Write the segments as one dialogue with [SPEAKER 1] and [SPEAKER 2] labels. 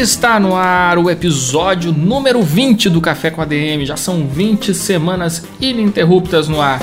[SPEAKER 1] Está no ar o episódio número 20 do Café com ADM. Já são 20 semanas ininterruptas no ar.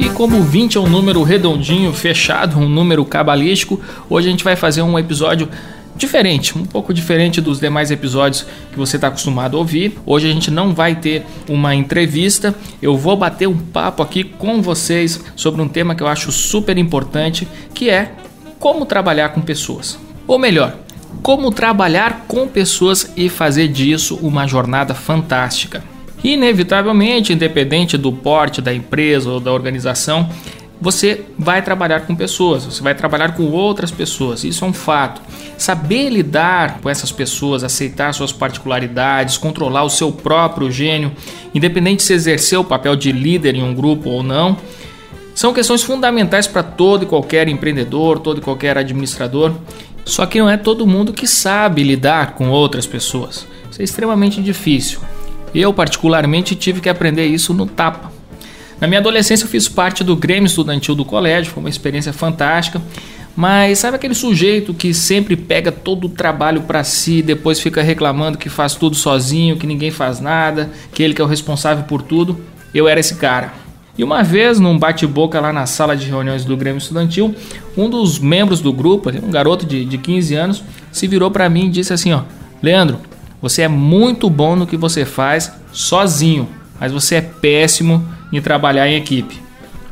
[SPEAKER 1] E como 20 é um número redondinho, fechado, um número cabalístico, hoje a gente vai fazer um episódio diferente, um pouco diferente dos demais episódios que você está acostumado a ouvir. Hoje a gente não vai ter uma entrevista, eu vou bater um papo aqui com vocês sobre um tema que eu acho super importante, que é como trabalhar com pessoas. Ou melhor, como trabalhar com pessoas e fazer disso uma jornada fantástica. Inevitavelmente, independente do porte da empresa ou da organização, você vai trabalhar com pessoas, você vai trabalhar com outras pessoas, isso é um fato. Saber lidar com essas pessoas, aceitar suas particularidades, controlar o seu próprio gênio, independente se exercer o papel de líder em um grupo ou não, são questões fundamentais para todo e qualquer empreendedor, todo e qualquer administrador. Só que não é todo mundo que sabe lidar com outras pessoas. Isso é extremamente difícil. Eu, particularmente, tive que aprender isso no tapa. Na minha adolescência eu fiz parte do Grêmio Estudantil do colégio, foi uma experiência fantástica. Mas sabe aquele sujeito que sempre pega todo o trabalho para si, depois fica reclamando que faz tudo sozinho, que ninguém faz nada, que ele que é o responsável por tudo? Eu era esse cara. E uma vez, num bate-boca lá na sala de reuniões do Grêmio Estudantil, um dos membros do grupo, um garoto de, de 15 anos, se virou para mim e disse assim: ó, Leandro, você é muito bom no que você faz sozinho, mas você é péssimo em trabalhar em equipe.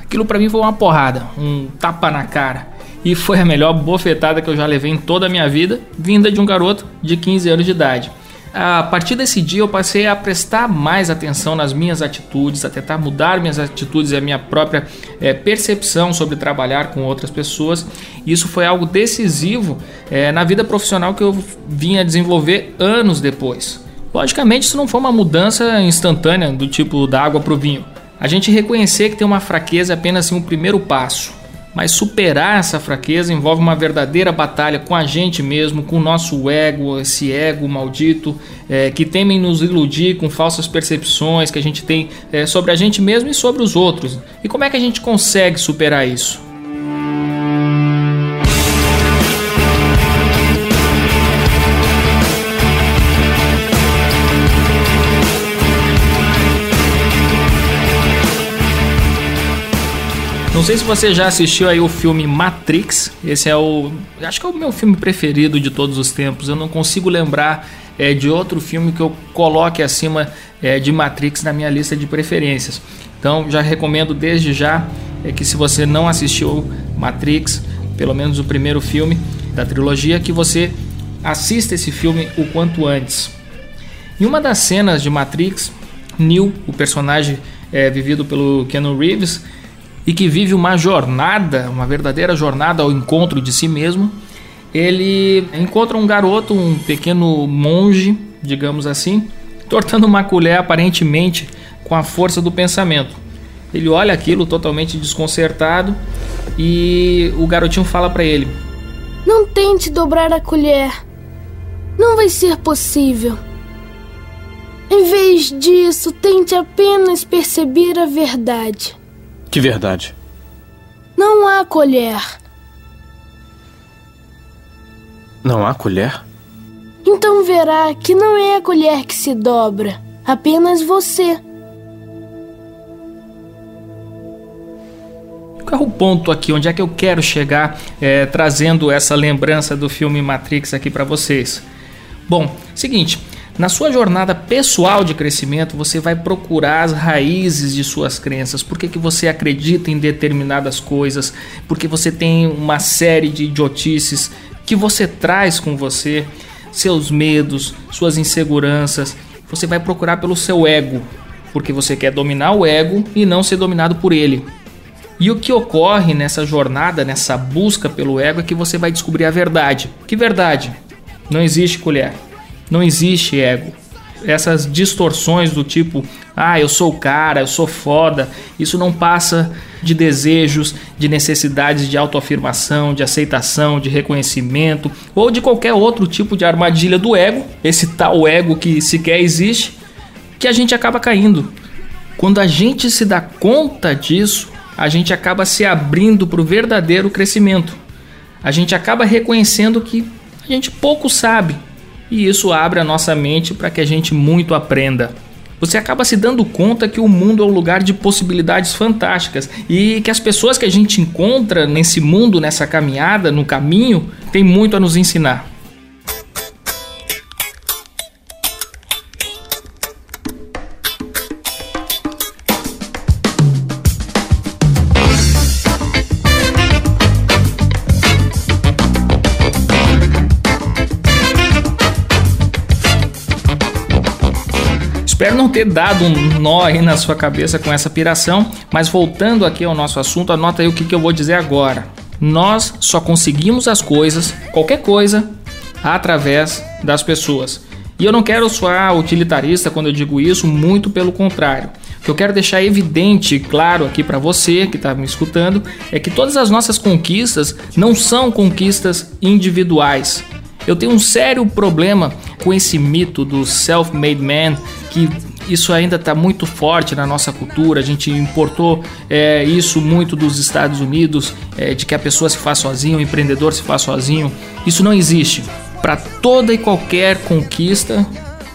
[SPEAKER 1] Aquilo para mim foi uma porrada, um tapa na cara. E foi a melhor bofetada que eu já levei em toda a minha vida, vinda de um garoto de 15 anos de idade. A partir desse dia eu passei a prestar mais atenção nas minhas atitudes, a tentar mudar minhas atitudes e a minha própria é, percepção sobre trabalhar com outras pessoas. Isso foi algo decisivo é, na vida profissional que eu vinha desenvolver anos depois. Logicamente, isso não foi uma mudança instantânea do tipo da água para o vinho. A gente reconhecer que tem uma fraqueza é apenas assim, um primeiro passo, mas superar essa fraqueza envolve uma verdadeira batalha com a gente mesmo, com o nosso ego, esse ego maldito é, que temem nos iludir com falsas percepções que a gente tem é, sobre a gente mesmo e sobre os outros. E como é que a gente consegue superar isso? Não sei se você já assistiu aí o filme Matrix. Esse é o, acho que é o meu filme preferido de todos os tempos. Eu não consigo lembrar é, de outro filme que eu coloque acima é, de Matrix na minha lista de preferências. Então já recomendo desde já é que se você não assistiu Matrix, pelo menos o primeiro filme da trilogia, que você assista esse filme o quanto antes. Em uma das cenas de Matrix, Neo, o personagem é, vivido pelo Keanu Reeves, e que vive uma jornada, uma verdadeira jornada ao encontro de si mesmo, ele encontra um garoto, um pequeno monge, digamos assim, tortando uma colher aparentemente com a força do pensamento. Ele olha aquilo totalmente desconcertado e o garotinho fala para ele:
[SPEAKER 2] Não tente dobrar a colher. Não vai ser possível. Em vez disso, tente apenas perceber a verdade.
[SPEAKER 3] Que verdade?
[SPEAKER 2] Não há colher.
[SPEAKER 3] Não há colher?
[SPEAKER 2] Então verá que não é a colher que se dobra, apenas você.
[SPEAKER 1] Qual é o ponto aqui? Onde é que eu quero chegar é, trazendo essa lembrança do filme Matrix aqui para vocês? Bom, seguinte, Na sua jornada pessoal de crescimento, você vai procurar as raízes de suas crenças, por que, que você acredita em determinadas coisas, porque você tem uma série de idiotices que você traz com você, seus medos, suas inseguranças. Você vai procurar pelo seu ego, porque você quer dominar o ego e não ser dominado por ele. E o que ocorre nessa jornada, nessa busca pelo ego, é que você vai descobrir a verdade. Que verdade? Não existe colher. Não existe ego. Essas distorções do tipo, ah, eu sou o cara, eu sou foda, isso não passa de desejos, de necessidades de autoafirmação, de aceitação, de reconhecimento ou de qualquer outro tipo de armadilha do ego, esse tal ego que sequer existe, que a gente acaba caindo. Quando a gente se dá conta disso, a gente acaba se abrindo para o verdadeiro crescimento. A gente acaba reconhecendo que a gente pouco sabe e isso abre a nossa mente para que a gente muito aprenda. Você acaba se dando conta que o mundo é um lugar de possibilidades fantásticas e que as pessoas que a gente encontra nesse mundo, nessa caminhada, no caminho, tem muito a nos ensinar. Espero não ter dado um nó aí na sua cabeça com essa piração, mas voltando aqui ao nosso assunto, anota aí o que, que eu vou dizer agora. Nós só conseguimos as coisas, qualquer coisa, através das pessoas. E eu não quero soar utilitarista quando eu digo isso, muito pelo contrário. O que eu quero deixar evidente, claro, aqui para você que está me escutando, é que todas as nossas conquistas não são conquistas individuais. Eu tenho um sério problema com esse mito do self-made man, que isso ainda está muito forte na nossa cultura. A gente importou é, isso muito dos Estados Unidos, é, de que a pessoa se faz sozinho, o empreendedor se faz sozinho. Isso não existe. Para toda e qualquer conquista,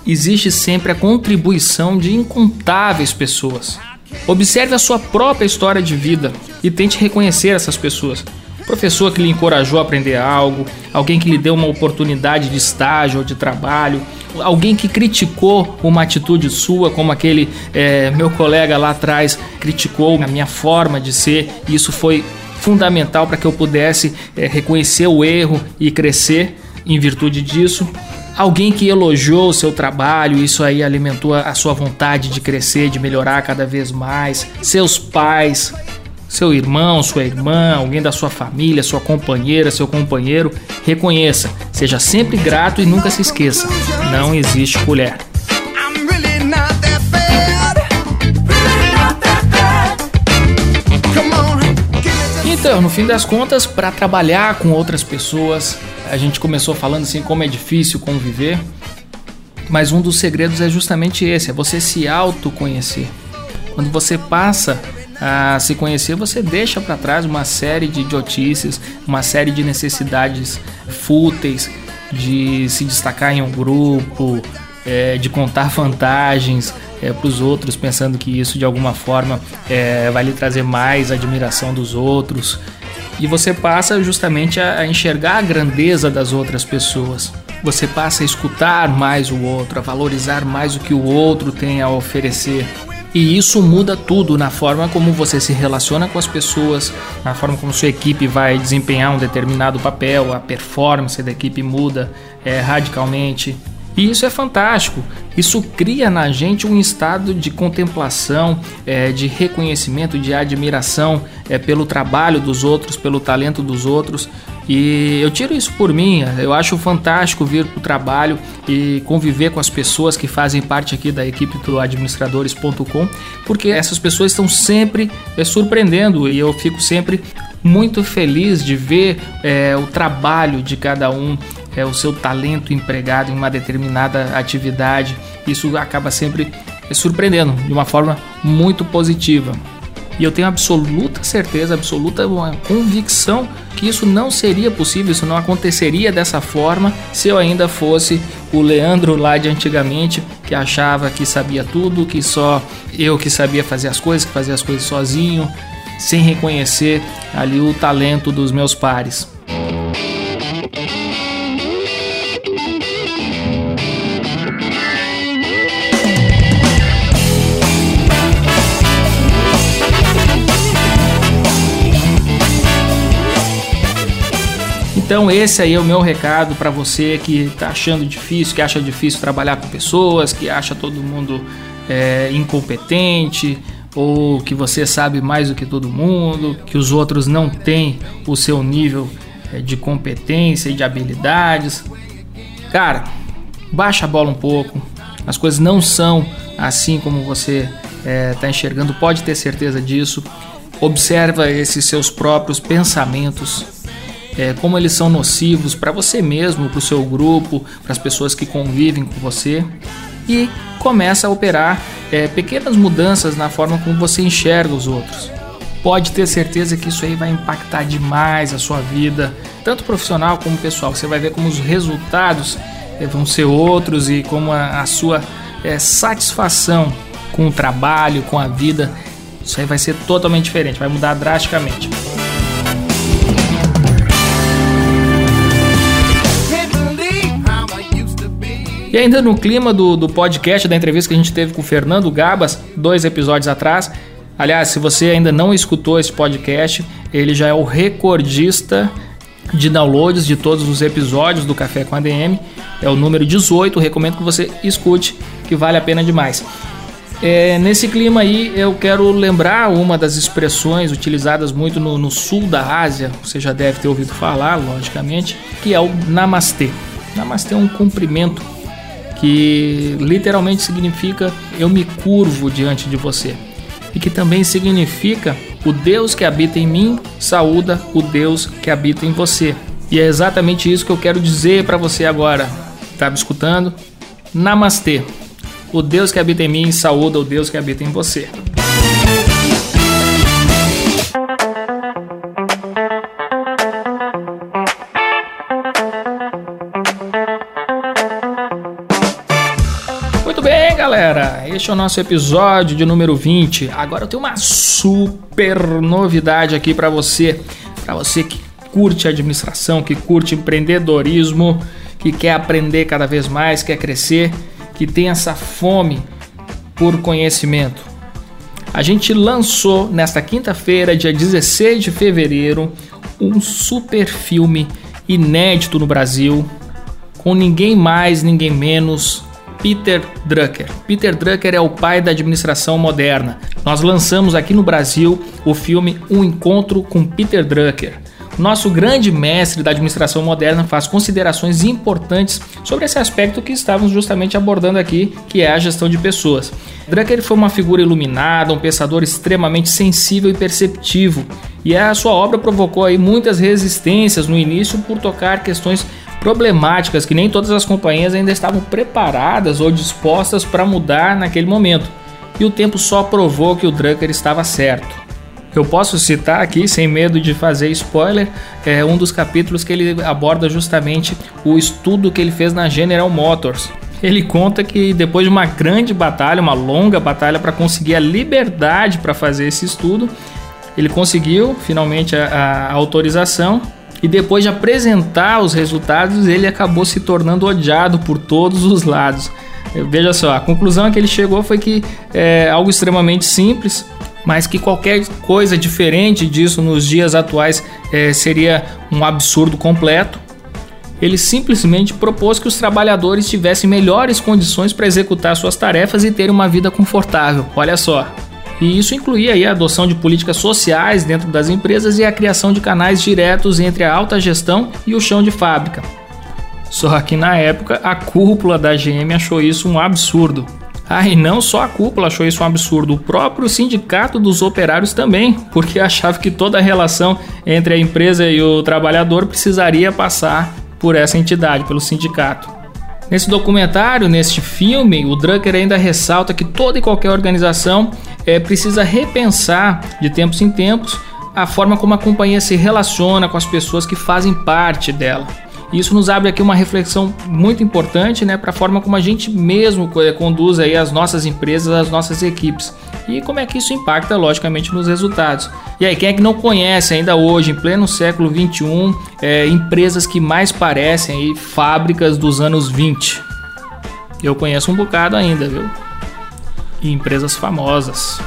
[SPEAKER 1] existe sempre a contribuição de incontáveis pessoas. Observe a sua própria história de vida e tente reconhecer essas pessoas professor que lhe encorajou a aprender algo, alguém que lhe deu uma oportunidade de estágio ou de trabalho, alguém que criticou uma atitude sua, como aquele é, meu colega lá atrás criticou a minha forma de ser, e isso foi fundamental para que eu pudesse é, reconhecer o erro e crescer em virtude disso. Alguém que elogiou o seu trabalho, isso aí alimentou a sua vontade de crescer, de melhorar cada vez mais. Seus pais, seu irmão, sua irmã, alguém da sua família, sua companheira, seu companheiro, reconheça. Seja sempre grato e nunca se esqueça: não existe colher. Então, no fim das contas, para trabalhar com outras pessoas, a gente começou falando assim como é difícil conviver, mas um dos segredos é justamente esse, é você se autoconhecer. Quando você passa a se conhecer, você deixa para trás uma série de idiotices, uma série de necessidades fúteis de se destacar em um grupo, é, de contar vantagens é, para os outros, pensando que isso de alguma forma é, vai lhe trazer mais admiração dos outros. E você passa justamente a, a enxergar a grandeza das outras pessoas. Você passa a escutar mais o outro, a valorizar mais o que o outro tem a oferecer. E isso muda tudo na forma como você se relaciona com as pessoas, na forma como sua equipe vai desempenhar um determinado papel, a performance da equipe muda é, radicalmente. E isso é fantástico. Isso cria na gente um estado de contemplação, é, de reconhecimento, de admiração é, pelo trabalho dos outros, pelo talento dos outros. E eu tiro isso por mim, eu acho fantástico vir para o trabalho e conviver com as pessoas que fazem parte aqui da equipe do administradores.com, porque essas pessoas estão sempre é, surpreendendo e eu fico sempre muito feliz de ver é, o trabalho de cada um, é, o seu talento empregado em uma determinada atividade. Isso acaba sempre surpreendendo de uma forma muito positiva. E eu tenho absoluta certeza, absoluta convicção que isso não seria possível, isso não aconteceria dessa forma se eu ainda fosse o Leandro lá de antigamente, que achava que sabia tudo, que só eu que sabia fazer as coisas, que fazia as coisas sozinho, sem reconhecer ali o talento dos meus pares. Então esse aí é o meu recado para você que tá achando difícil, que acha difícil trabalhar com pessoas, que acha todo mundo é, incompetente ou que você sabe mais do que todo mundo, que os outros não têm o seu nível é, de competência e de habilidades. Cara, baixa a bola um pouco. As coisas não são assim como você está é, tá enxergando, pode ter certeza disso. Observa esses seus próprios pensamentos, é, como eles são nocivos para você mesmo, para o seu grupo, para as pessoas que convivem com você e começa a operar é, pequenas mudanças na forma como você enxerga os outros. Pode ter certeza que isso aí vai impactar demais a sua vida, tanto profissional como pessoal. Você vai ver como os resultados é, vão ser outros e como a, a sua é, satisfação com o trabalho, com a vida, isso aí vai ser totalmente diferente, vai mudar drasticamente. E ainda no clima do, do podcast, da entrevista que a gente teve com o Fernando Gabas, dois episódios atrás. Aliás, se você ainda não escutou esse podcast, ele já é o recordista de downloads de todos os episódios do Café com ADM. É o número 18. Recomendo que você escute, que vale a pena demais. É, nesse clima aí, eu quero lembrar uma das expressões utilizadas muito no, no, sul da Ásia, você já deve ter ouvido falar, logicamente, que é o Namastê. Namastê é um cumprimento que literalmente significa eu me curvo diante de você, e que também significa o Deus que habita em mim saúda o Deus que habita em você. E é exatamente isso que eu quero dizer para você agora. Tá me escutando? Namastê. O Deus que habita em mim saúda o Deus que habita em você. Este é o nosso episódio de número 20. Agora eu tenho uma super novidade aqui para você, para você que curte administração, que curte empreendedorismo, que quer aprender cada vez mais, quer crescer, que tem essa fome por conhecimento. A gente lançou nesta quinta-feira, dia 16 de fevereiro, um super filme inédito no Brasil, com ninguém mais, ninguém menos Peter Drucker. Peter Drucker é o pai da administração moderna. Nós lançamos aqui no Brasil o filme Um Encontro com Peter Drucker. Nosso grande mestre da administração moderna faz considerações importantes sobre esse aspecto que estávamos justamente abordando aqui, que é a gestão de pessoas. Drucker foi uma figura iluminada, um pensador extremamente sensível e perceptivo, e a sua obra provocou aí muitas resistências no início por tocar questões problemáticas que nem todas as companhias ainda estavam preparadas ou dispostas para mudar naquele momento. E o tempo só provou que o Drucker estava certo. Eu posso citar aqui, sem medo de fazer spoiler, é um dos capítulos que ele aborda justamente o estudo que ele fez na General Motors. Ele conta que depois de uma grande batalha, uma longa batalha para conseguir a liberdade para fazer esse estudo, ele conseguiu finalmente a, a autorização e depois de apresentar os resultados, ele acabou se tornando odiado por todos os lados. Veja só, a conclusão que ele chegou foi que é algo extremamente simples, mas que qualquer coisa diferente disso nos dias atuais é, seria um absurdo completo. Ele simplesmente propôs que os trabalhadores tivessem melhores condições para executar suas tarefas e terem uma vida confortável. Olha só, e isso incluía aí a adoção de políticas sociais dentro das empresas e a criação de canais diretos entre a alta gestão e o chão de fábrica. Só que na época a cúpula da GM achou isso um absurdo. Ah, e não só a cúpula achou isso um absurdo, o próprio sindicato dos operários também, porque achava que toda a relação entre a empresa e o trabalhador precisaria passar por essa entidade, pelo sindicato. Nesse documentário, neste filme, o Drucker ainda ressalta que toda e qualquer organização é, precisa repensar de tempos em tempos a forma como a companhia se relaciona com as pessoas que fazem parte dela. Isso nos abre aqui uma reflexão muito importante né, para a forma como a gente mesmo conduz aí as nossas empresas, as nossas equipes. E como é que isso impacta, logicamente, nos resultados. E aí, quem é que não conhece ainda hoje, em pleno século 21, é, empresas que mais parecem aí, fábricas dos anos 20? Eu conheço um bocado ainda, viu? E empresas famosas.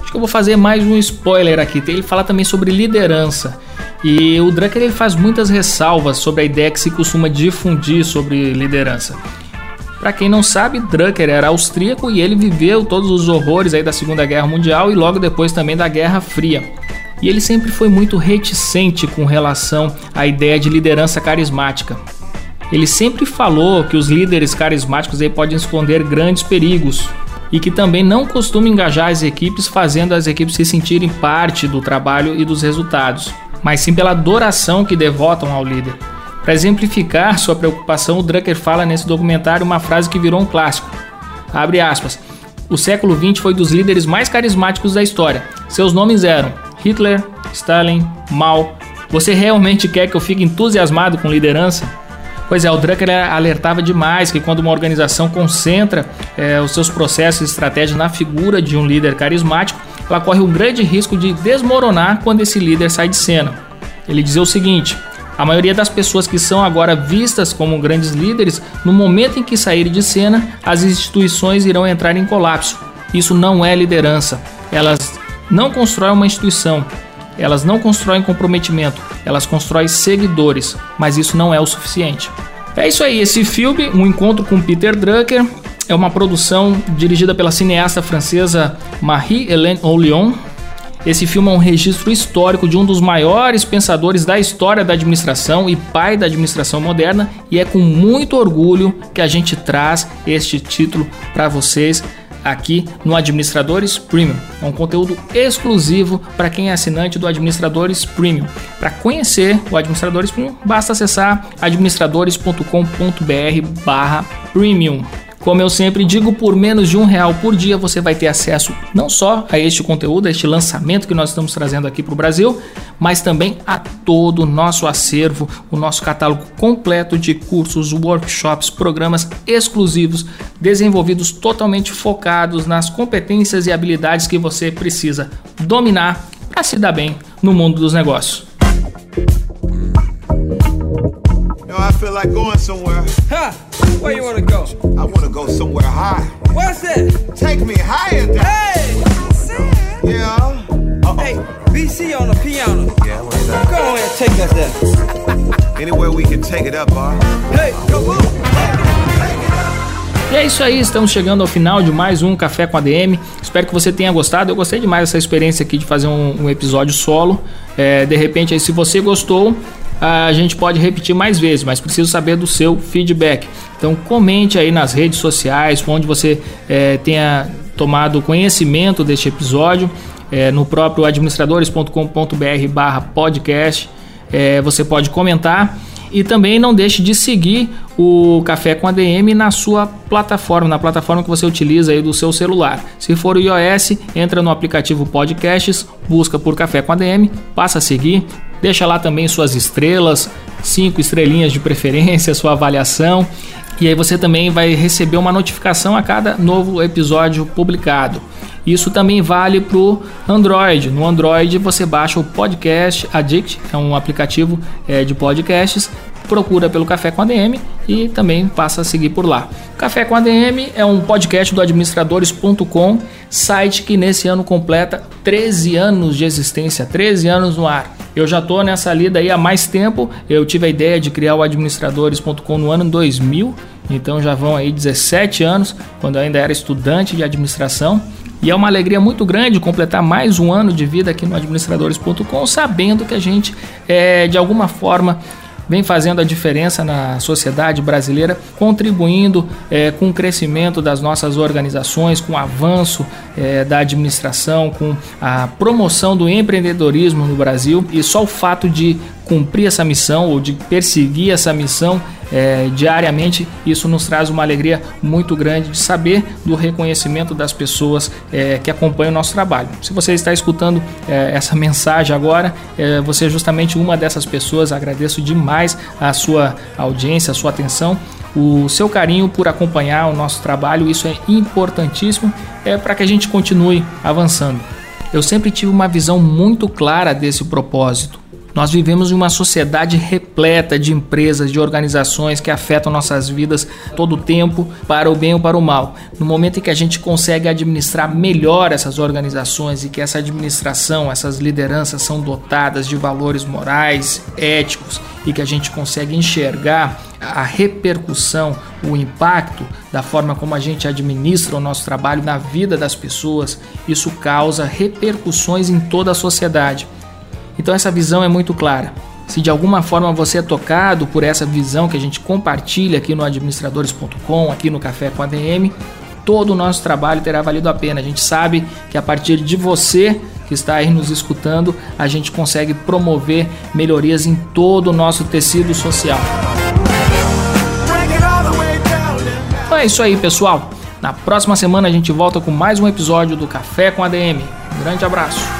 [SPEAKER 1] Acho que eu vou fazer mais um spoiler aqui. Ele fala também sobre liderança. E o Drucker ele faz muitas ressalvas sobre a ideia que se costuma difundir sobre liderança. Para quem não sabe, Drucker era austríaco e ele viveu todos os horrores aí da Segunda Guerra Mundial e logo depois também da Guerra Fria. E ele sempre foi muito reticente com relação à ideia de liderança carismática. Ele sempre falou que os líderes carismáticos aí podem esconder grandes perigos e que também não costuma engajar as equipes fazendo as equipes se sentirem parte do trabalho e dos resultados, mas sim pela adoração que devotam ao líder. Para exemplificar sua preocupação, o Drucker fala nesse documentário uma frase que virou um clássico. Abre aspas. O século XX foi dos líderes mais carismáticos da história. Seus nomes eram Hitler, Stalin, Mao. Você realmente quer que eu fique entusiasmado com liderança? Pois é, o Drucker alertava demais que quando uma organização concentra é, os seus processos e estratégias na figura de um líder carismático, ela corre um grande risco de desmoronar quando esse líder sai de cena. Ele dizia o seguinte: a maioria das pessoas que são agora vistas como grandes líderes, no momento em que saírem de cena, as instituições irão entrar em colapso. Isso não é liderança. Elas não constroem uma instituição, elas não constroem comprometimento, elas constroem seguidores, mas isso não é o suficiente. É isso aí, esse filme, Um Encontro com Peter Drucker, é uma produção dirigida pela cineasta francesa Marie-Hélène Olion, esse filme é um registro histórico de um dos maiores pensadores da história da administração e pai da administração moderna, e é com muito orgulho que a gente traz este título para vocês aqui no Administradores Premium. É um conteúdo exclusivo para quem é assinante do Administradores Premium. Para conhecer o Administradores Premium, basta acessar administradores.com.br/premium. Como eu sempre digo, por menos de um real por dia você vai ter acesso não só a este conteúdo, a este lançamento que nós estamos trazendo aqui para o Brasil, mas também a todo o nosso acervo, o nosso catálogo completo de cursos, workshops, programas exclusivos, desenvolvidos totalmente focados nas competências e habilidades que você precisa dominar para se dar bem no mundo dos negócios. I feel like going somewhere. Huh? Where you wanna go? I wanna go somewhere high. What's that? Take me higher. Down. Hey! Yeah. Uh-oh. Hey, BC on the piano. Yeah, what's that? Go ahead and take us there. Anywhere we can take it up, bar. Hey, come on. E é isso aí, estamos chegando ao final de mais um Café com ADM. Espero que você tenha gostado. Eu gostei demais dessa experiência aqui de fazer um, um episódio solo. É, de repente, aí, se você gostou, a gente pode repetir mais vezes, mas preciso saber do seu feedback. Então comente aí nas redes sociais, onde você é, tenha tomado conhecimento deste episódio, é, no próprio administradores.com.br podcast. É, você pode comentar e também não deixe de seguir o Café com ADM na sua plataforma, na plataforma que você utiliza aí do seu celular. Se for o iOS, entra no aplicativo Podcasts, busca por Café com ADM, passa a seguir, Deixa lá também suas estrelas, cinco estrelinhas de preferência, sua avaliação. E aí você também vai receber uma notificação a cada novo episódio publicado. Isso também vale para o Android. No Android você baixa o Podcast Addict, é um aplicativo é, de podcasts. Procura pelo Café com ADM e também passa a seguir por lá. Café com ADM é um podcast do administradores.com, site que nesse ano completa 13 anos de existência, 13 anos no ar. Eu já estou nessa lida aí há mais tempo. Eu tive a ideia de criar o administradores.com no ano 2000, então já vão aí 17 anos, quando eu ainda era estudante de administração. E é uma alegria muito grande completar mais um ano de vida aqui no administradores.com, sabendo que a gente, é, de alguma forma, vem fazendo a diferença na sociedade brasileira, contribuindo é, com o crescimento das nossas organizações, com o avanço é, da administração, com a promoção do empreendedorismo no Brasil. E só o fato de cumprir essa missão ou de perseguir essa missão é, diariamente, isso nos traz uma alegria muito grande de saber do reconhecimento das pessoas é, que acompanham o nosso trabalho. Se você está escutando é, essa mensagem agora, é, você é justamente uma dessas pessoas. Agradeço demais a sua audiência, a sua atenção o seu carinho por acompanhar o nosso trabalho, isso é importantíssimo é, para que a gente continue avançando. Eu sempre tive uma visão muito clara desse propósito Nós vivemos em uma sociedade repleta de empresas, de organizações que afetam nossas vidas todo o tempo, para o bem ou para o mal. No momento em que a gente consegue administrar melhor essas organizações e que essa administração, essas lideranças são dotadas de valores morais, éticos e que a gente consegue enxergar a repercussão, o impacto da forma como a gente administra o nosso trabalho na vida das pessoas, isso causa repercussões em toda a sociedade. Então essa visão é muito clara. Se de alguma forma você é tocado por essa visão que a gente compartilha aqui no administradores.com, aqui no Café com ADM, todo o nosso trabalho terá valido a pena. A gente sabe que a partir de você que está aí nos escutando, a gente consegue promover melhorias em todo o nosso tecido social. Então é isso aí, pessoal. Na próxima semana a gente volta com mais um episódio do Café com ADM. Um grande abraço.